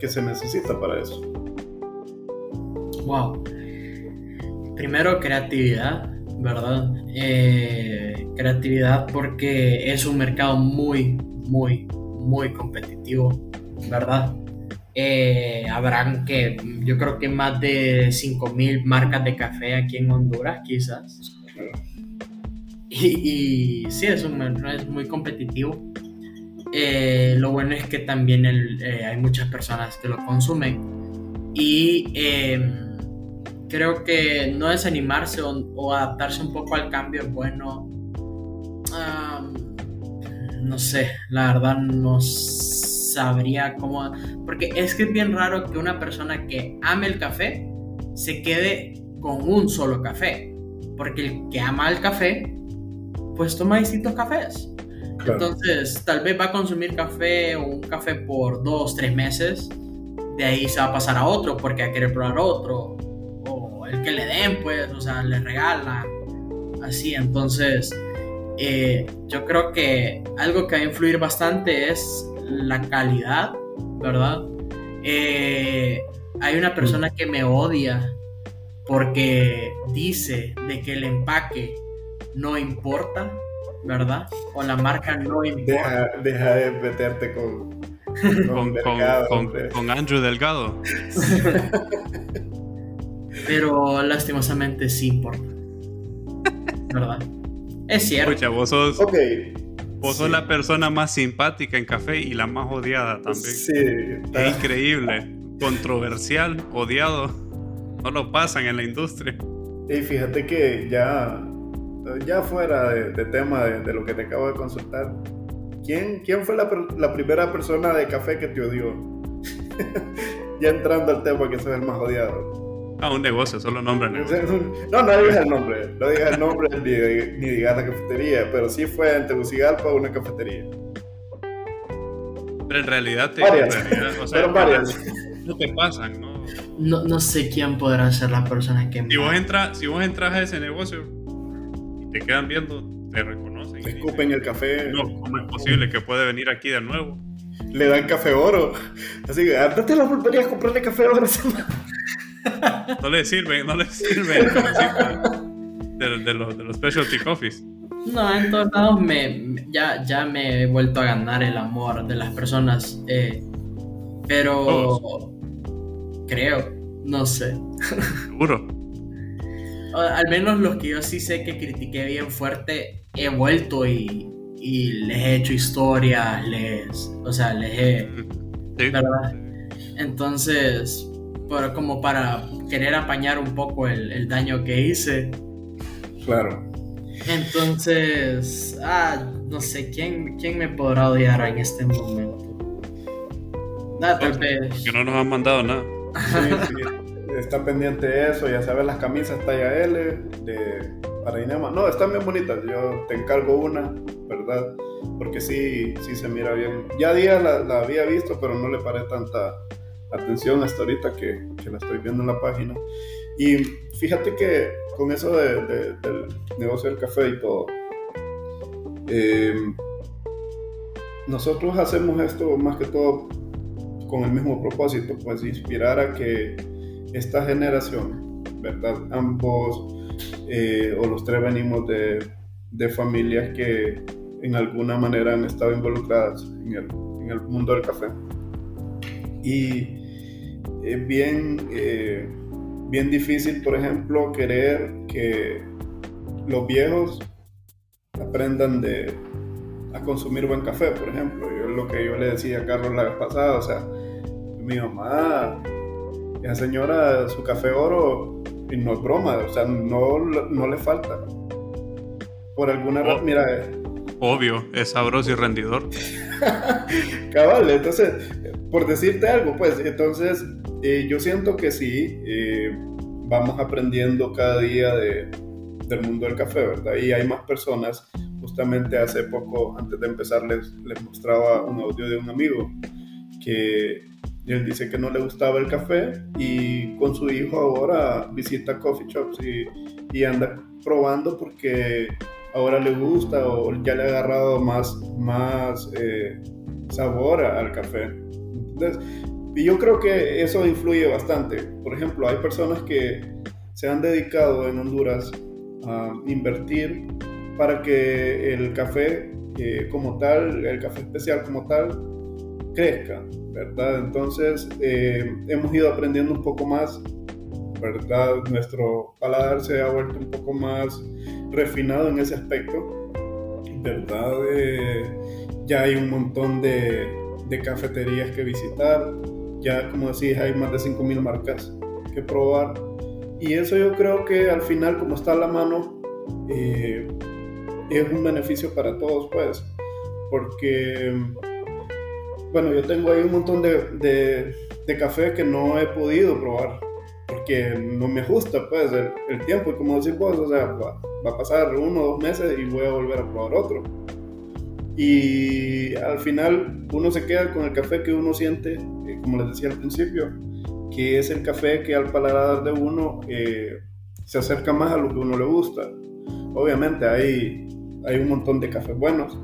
que se necesita para eso? Wow. Primero creatividad, ¿verdad? Eh, creatividad porque es un mercado muy, muy, muy competitivo, ¿verdad? Eh, habrán que, yo creo que más de 5.000 marcas de café aquí en Honduras, quizás. Y, y sí, es, un, es muy competitivo. Eh, lo bueno es que también eh, hay muchas personas que lo consumen y em, creo que no desanimarse o, o, adaptarse un poco al cambio es bueno. no sé, la verdad no sabría cómo... Porque es que es bien raro que una persona que ame el café se quede con un solo café. Porque el que ama el café, pues toma distintos cafés. Entonces, tal vez va a consumir café o un café por dos, tres meses. De ahí se va a pasar a otro porque va a querer probar otro. O el que le den, pues, o sea, le regalan. Así, entonces, eh, yo creo que algo que va a influir bastante es la calidad, ¿verdad? Eh, hay una persona que me odia porque dice de que el empaque no importa, ¿verdad? O la marca no importa. Deja, de meterte con, *laughs* con, Andrew Delgado. *laughs* Pero lastimosamente sí importa. ¿Verdad? Es cierto. Escucha, vos sos, vos sos la persona más simpática en café y la más odiada también. Sí. Es increíble. Controversial, odiado no lo pasan en la industria. Y fíjate que ya, ya fuera de, tema de, lo que te acabo de consultar, ¿quién, quién fue la, la primera persona de café que te odió? *laughs* ya entrando al tema que soy el más odiado. Ah, un negocio, solo nombre *laughs* negocio. No, no digas el nombre, no digas el nombre ni, ni digas la cafetería, pero sí fue en Tegucigalpa una cafetería. Pero en realidad te... Varias. o sea, pero varias. No te pasan, ¿no? no, no sé quién podrá ser la persona que... Si vos, entras, si vos entras a ese negocio y te quedan viendo, te reconocen. Te escupen el café. No, ¿cómo es posible que puede venir aquí de nuevo? Le dan café oro. Así que, andate a la pulpería a comprarle café oro. No le sirven, no le sirven. de, de, los, de los specialty coffees. No, en todos lados me, ya, ya me he vuelto a ganar el amor de las personas. Eh, pero creo, no sé. Seguro. Al menos los que yo sí sé que critiqué bien fuerte, he vuelto y, les he hecho historias, les, o sea, les he, ¿verdad? Entonces, como para querer apañar un poco el, daño que hice. Claro. Entonces, ah, no sé, ¿quién, quién me podrá odiar en este momento? Nada, tal vez. Porque no nos han mandado nada. Está pendiente de eso, ya sabes, las camisas talla L de para Inema. No, están bien bonitas. Yo te encargo una, ¿verdad? Porque sí, sí se mira bien. Ya día la, había visto, pero no le paré tanta atención hasta ahorita que, que, la estoy viendo en la página. Y fíjate que con eso de, del negocio del café y todo, eh, nosotros hacemos esto más que todo con el mismo propósito, pues inspirar a que esta generación, ¿verdad? Ambos eh, o los tres venimos de, de, familias que en alguna manera han estado involucradas en el, en el mundo del café. Y es bien, eh, bien difícil, por ejemplo, querer que los viejos aprendan de, a consumir buen café, por ejemplo. Yo lo que yo le decía a Carlos la vez pasada, o sea, mi mamá, esa señora, su café oro, y no es broma, o sea, no, no le falta. Por alguna razón, mira. Eh. Obvio, es sabroso y rendidor. *laughs* *laughs* Cabal, entonces, por decirte algo, pues, entonces, eh, yo siento que sí, eh, vamos aprendiendo cada día de, del mundo del café, ¿verdad? Y hay más personas, justamente hace poco, antes de empezar, les, les mostraba un audio de un amigo que él dice que no le gustaba el café y con su hijo ahora visita coffee shops y, anda probando porque ahora le gusta o ya le ha agarrado más, más eh, sabor al café. Y yo creo que eso influye bastante. Por ejemplo, hay personas que se han dedicado en Honduras a invertir para que el café eh, como tal, el café especial como tal, crezca. ¿verdad? Entonces eh, hemos ido aprendiendo un poco más, ¿verdad? Nuestro paladar se ha vuelto un poco más refinado en ese aspecto, ¿verdad? Eh, ya hay un montón de, cafeterías que visitar, ya como decís hay más de 5.000 marcas que probar y eso yo creo que al final como está a la mano eh, es un beneficio para todos pues porque, bueno, yo tengo ahí un montón de café que no he podido probar porque no me ajusta pues el, el tiempo y como decís vos, o sea, va, va, a pasar uno o dos meses y voy a volver a probar otro. Y al final uno se queda con el café que uno siente, eh, como les decía al principio, que es el café que al paladar de uno eh, se acerca más a lo que uno le gusta. Obviamente hay, hay un montón de cafés buenos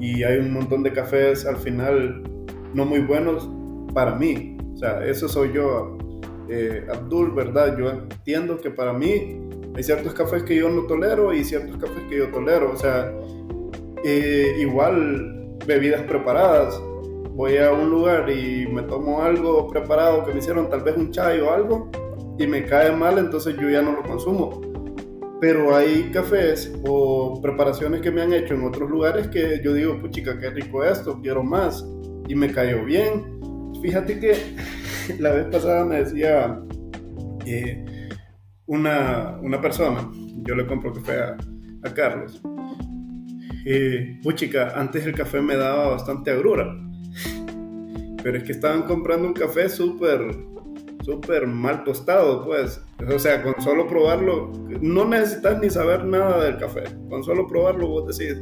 y hay un montón de cafés al final no muy buenos para mí. O sea, eso soy yo eh, Abdul, ¿verdad? Yo entiendo que para mí hay ciertos cafés que yo no tolero y ciertos cafés que yo tolero. O sea, eh, igual bebidas preparadas. Voy a un lugar y me tomo algo preparado que me hicieron, tal vez un chai o algo, y me cae mal, entonces yo ya no lo consumo. Pero hay cafés o preparaciones que me han hecho en otros lugares que yo digo, puchica, qué rico esto, quiero más, y me cayó bien. Fíjate que *laughs* la vez pasada me decía eh, una, una, persona, yo le compro café a, a Carlos, eh, puchica, antes el café me daba bastante agrura, pero es que estaban comprando un café súper, súper mal tostado, pues, o sea, con solo probarlo, no necesitas ni saber nada del café, con solo probarlo vos decís,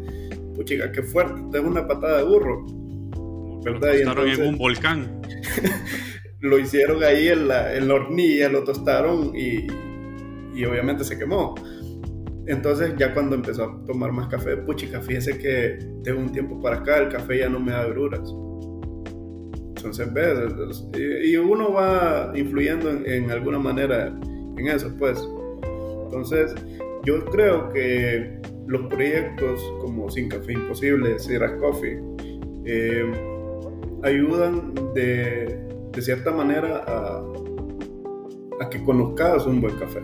puchica, qué fuerte, te una patada de burro. ¿verdad? Lo tostaron entonces, en un volcán. *laughs* lo hicieron ahí en la, en la hornilla, lo tostaron y, y, obviamente se quemó. Entonces ya cuando empezó a tomar más café, puchica, fíjese que de un tiempo para acá el café ya no me da agruras. Entonces, ves, y uno va influyendo en, alguna manera en eso, pues. Entonces, yo creo que los proyectos como Sin Café Imposible, Ciras Coffee, eh, ayudan de, de cierta manera a, a, que conozcas un buen café,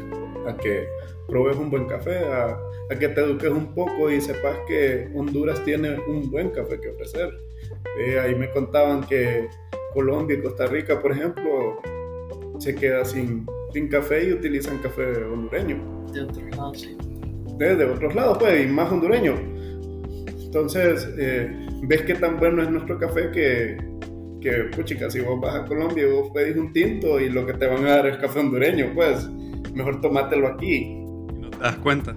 a que probes un buen café, a, a, que te eduques un poco y sepas que Honduras tiene un buen café que ofrecer. Eh, ahí me contaban que Colombia y Costa Rica, por ejemplo, se queda sin, sin café y utilizan café hondureño. De otros lados, sí. De, de otros lados, pues, y más hondureño. Entonces, eh, ves qué tan bueno es nuestro café que, que, puchica, si vos vas a Colombia y vos pedís un tinto y lo que te van a dar es café hondureño, pues, mejor tomátelo aquí. No te das cuenta.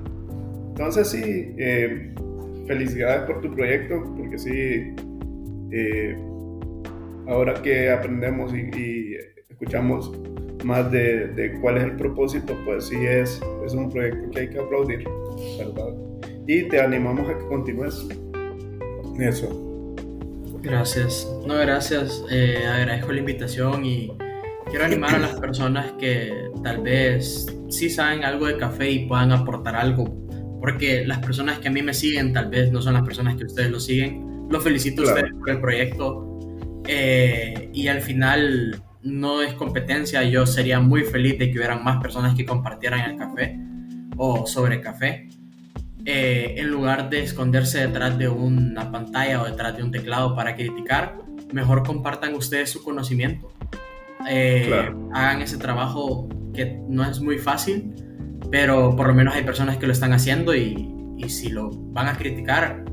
Entonces, sí, eh, felicidades por tu proyecto, porque sí, eh, ahora que aprendemos y, y escuchamos más de, de, cuál es el propósito, pues sí es, es un proyecto que hay que aplaudir, ¿verdad? Y te animamos a que continúes eso. Gracias. No, gracias. Eh, agradezco la invitación y quiero animar a las personas que tal vez sí saben algo de café y puedan aportar algo. Porque las personas que a mí me siguen tal vez no son las personas que ustedes lo siguen. Los felicito a claro. ustedes por el proyecto. Eh, y al final no es competencia. Yo sería muy feliz de que hubieran más personas que compartieran el café o sobre café eh, en lugar de esconderse detrás de una pantalla o detrás de un teclado para criticar, mejor compartan ustedes su conocimiento. Eh, claro. Hagan ese trabajo que no es muy fácil, pero por lo menos hay personas que lo están haciendo y, y si lo van a criticar,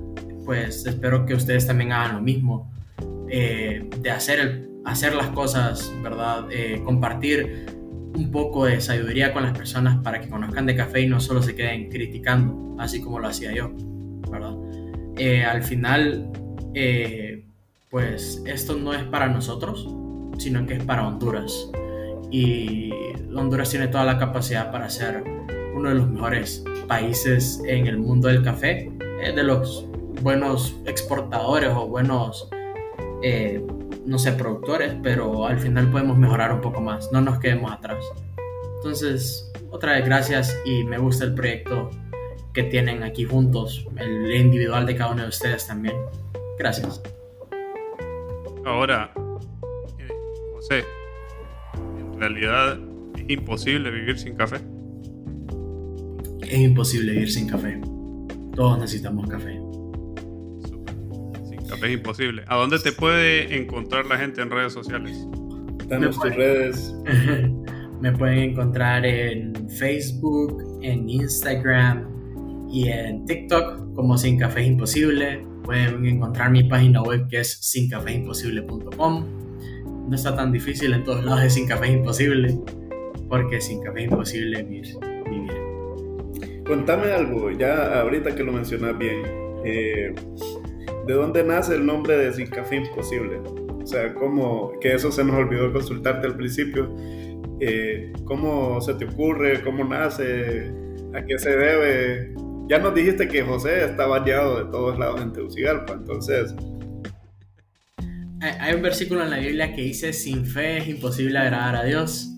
pues espero que ustedes también hagan lo mismo, eh, de hacer, el, hacer las cosas, ¿verdad? Compartir un poco de sabiduría con las personas para que conozcan de café y no solo se queden criticando, así como lo hacía yo, ¿verdad? Eh, al final, eh, pues esto no es para nosotros, sino que es para Honduras. Y Honduras tiene toda la capacidad para ser uno de los mejores países en el mundo del café, eh, de los buenos exportadores o buenos eh, no sé, productores, pero al final podemos mejorar un poco más, no nos quedemos atrás. Entonces, otra vez gracias y me gusta el proyecto que tienen aquí juntos, el individual de cada uno de ustedes también. Gracias. Ahora, eh, José, en realidad es imposible vivir sin café. Es imposible vivir sin café. Todos necesitamos café es imposible. ¿A dónde te puede encontrar la gente en redes sociales? Danos tus redes. *laughs* Me pueden encontrar en Facebook, en Instagram y en TikTok como Sin Café es Imposible. pueden encontrar mi página web que es sincafeimposible.com. No está tan difícil, en todos lados es sin café imposible, porque sin café es imposible vivir. Contame algo, ya ahorita que lo mencionas bien, eh, ¿de dónde nace el nombre de Sin Café Imposible? O sea, ¿cómo, que eso se nos olvidó consultarte al principio, eh, ¿cómo se te ocurre? ¿Cómo nace? ¿A qué se debe? Ya nos dijiste que José está bañado de todos lados en Tegucigalpa, entonces... Hay un versículo en la Biblia que dice, sin fe es imposible agradar a Dios.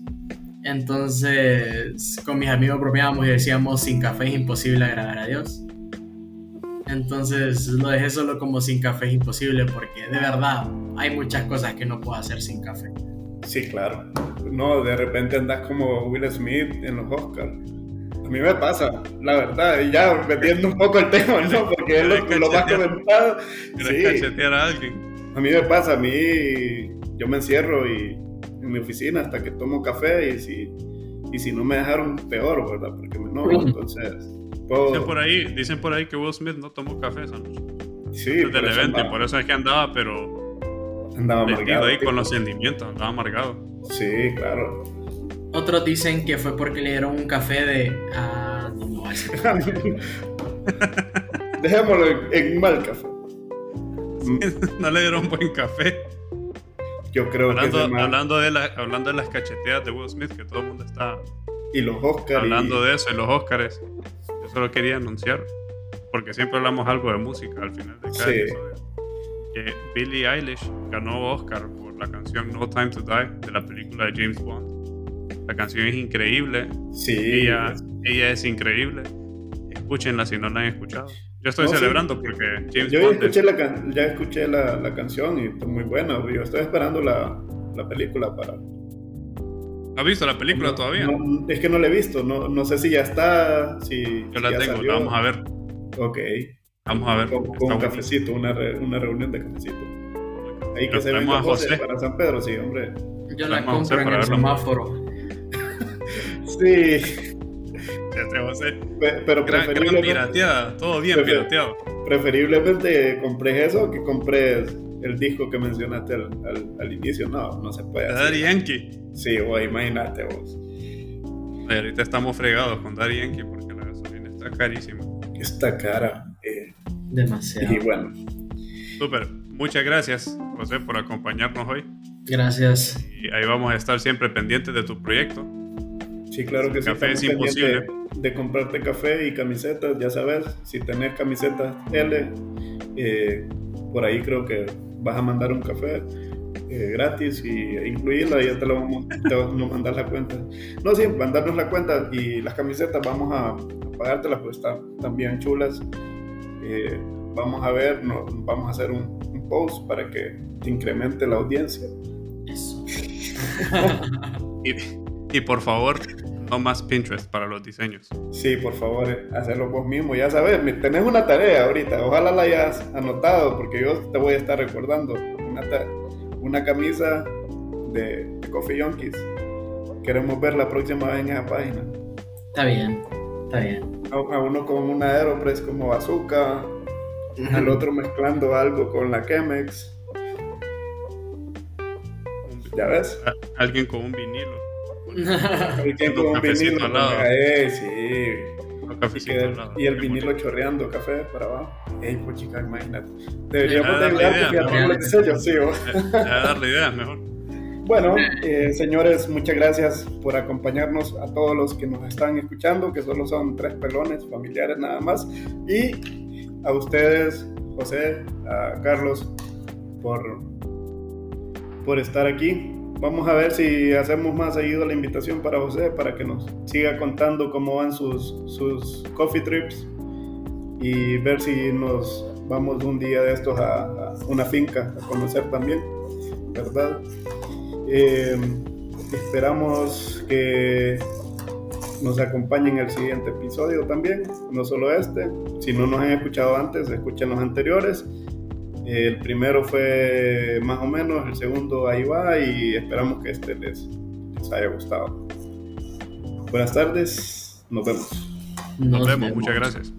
Entonces, con mis amigos bromeábamos y decíamos, sin café es imposible agradar a Dios. Entonces, lo dejé solo como sin café es imposible porque de verdad hay muchas cosas que no puedo hacer sin café. Sí, claro. No, de repente andas como Will Smith en los Oscars. A mí me pasa, la verdad, y ya metiendo un poco el tema, ¿no? Porque es lo, lo más comentado. Sí. cachetear a alguien? A mí me pasa, a mí yo me encierro y en mi oficina hasta que tomo café y si, y si no me dejaron, peor, ¿verdad? Porque me no, entonces... Dicen, por ahí, dicen por ahí que Will Smith no tomó café esa noche. Sí, evento, y por eso es que andaba, pero... Andaba amargado. ahí con los sentimientos, andaba amargado. Sí, claro. Otros dicen que fue porque le dieron un café de... Ah, no, no, *laughs* Dejémoslo en mal café. *laughs* no le dieron buen café. Yo creo hablando, que hablando, de la, hablando de las cacheteadas de Will Smith, que todo el mundo está y los Oscars. Hablando de eso, y los Oscars. Solo quería anunciar, porque siempre hablamos algo de música al final de cada episodio. Que Billie Eilish ganó Oscar por la canción No Time to Die de la película de James Bond. La canción es increíble. Sí. Ella, ella es increíble. Escúchenla si no la han escuchado. Yo estoy celebrando porque James yo Bond. Escuché la ya escuché la, la, canción y está muy buena. Yo estoy esperando la, la película para. ¿Has visto la película todavía? es que no la he visto. No, no sé si ya está. Si, yo la tengo, la vamos a ver. Ok. Vamos a ver. Con, un cafecito, una, una reunión de cafecito. Ahí que se venga José para San Pedro, sí, hombre. Yo la compro en el semáforo. sí. Pero preferiblemente, pirateada, todo bien pirateado. Preferiblemente compres eso que compres el disco que mencionaste al, al, inicio. No, no se puede. Daddy Yankee. Sí, vos imagínate vos. ahorita estamos fregados con Daddy Yankee porque la gasolina está carísima. Está cara. Eh, Demasiado. Y bueno. Súper. Muchas gracias, José, por acompañarnos hoy. Gracias. Y ahí vamos a estar siempre pendientes de tu proyecto. Sí, claro que sí. Café es imposible de comprarte café y camisetas, ya sabes, si tenés camisetas L, eh, por ahí creo que vas a mandar un café eh, gratis y incluirla y ya te lo vamos, a mandar la cuenta. No, sí, mandarnos la cuenta y las camisetas vamos a, pagártelas pues están, bien chulas. Eh, vamos a ver, no, vamos a hacer un, post para que te incremente la audiencia. Eso. *laughs* y, y por favor, no más Pinterest para los diseños. Sí, por favor, hacerlo vos mismo. Ya sabes, tenés una tarea ahorita. Ojalá la hayas anotado porque yo te voy a estar recordando. Una, una camisa de, Coffee Junkies. Queremos ver la próxima vez en esa página. Está bien, está bien. A, uno con una Aeropress como bazooka, al otro mezclando algo con la Chemex. ¿Ya ves? alguien con un vinilo. El *laughs* tiempo un vinilo. Eh, sí. Y, el vinilo chorreando café para abajo. Ey, pues chica, imagínate. Deberíamos de sello, sí. darle ideas mejor. Bueno, eh, señores, muchas gracias por acompañarnos a todos los que nos están escuchando, que solo son tres pelones familiares nada más. Y a ustedes, José, a Carlos, por, por estar aquí vamos a ver si hacemos más seguido la invitación para José para que nos siga contando cómo van sus, sus coffee trips y ver si nos vamos un día de estos a, una finca a conocer también, ¿verdad? Eh, esperamos que nos acompañen en el siguiente episodio también, no solo este. Si no nos han escuchado antes, escuchen los anteriores el primero fue más o menos, el segundo ahí va y esperamos que este les, haya gustado. Buenas tardes, nos vemos. Nos, vemos, muchas gracias.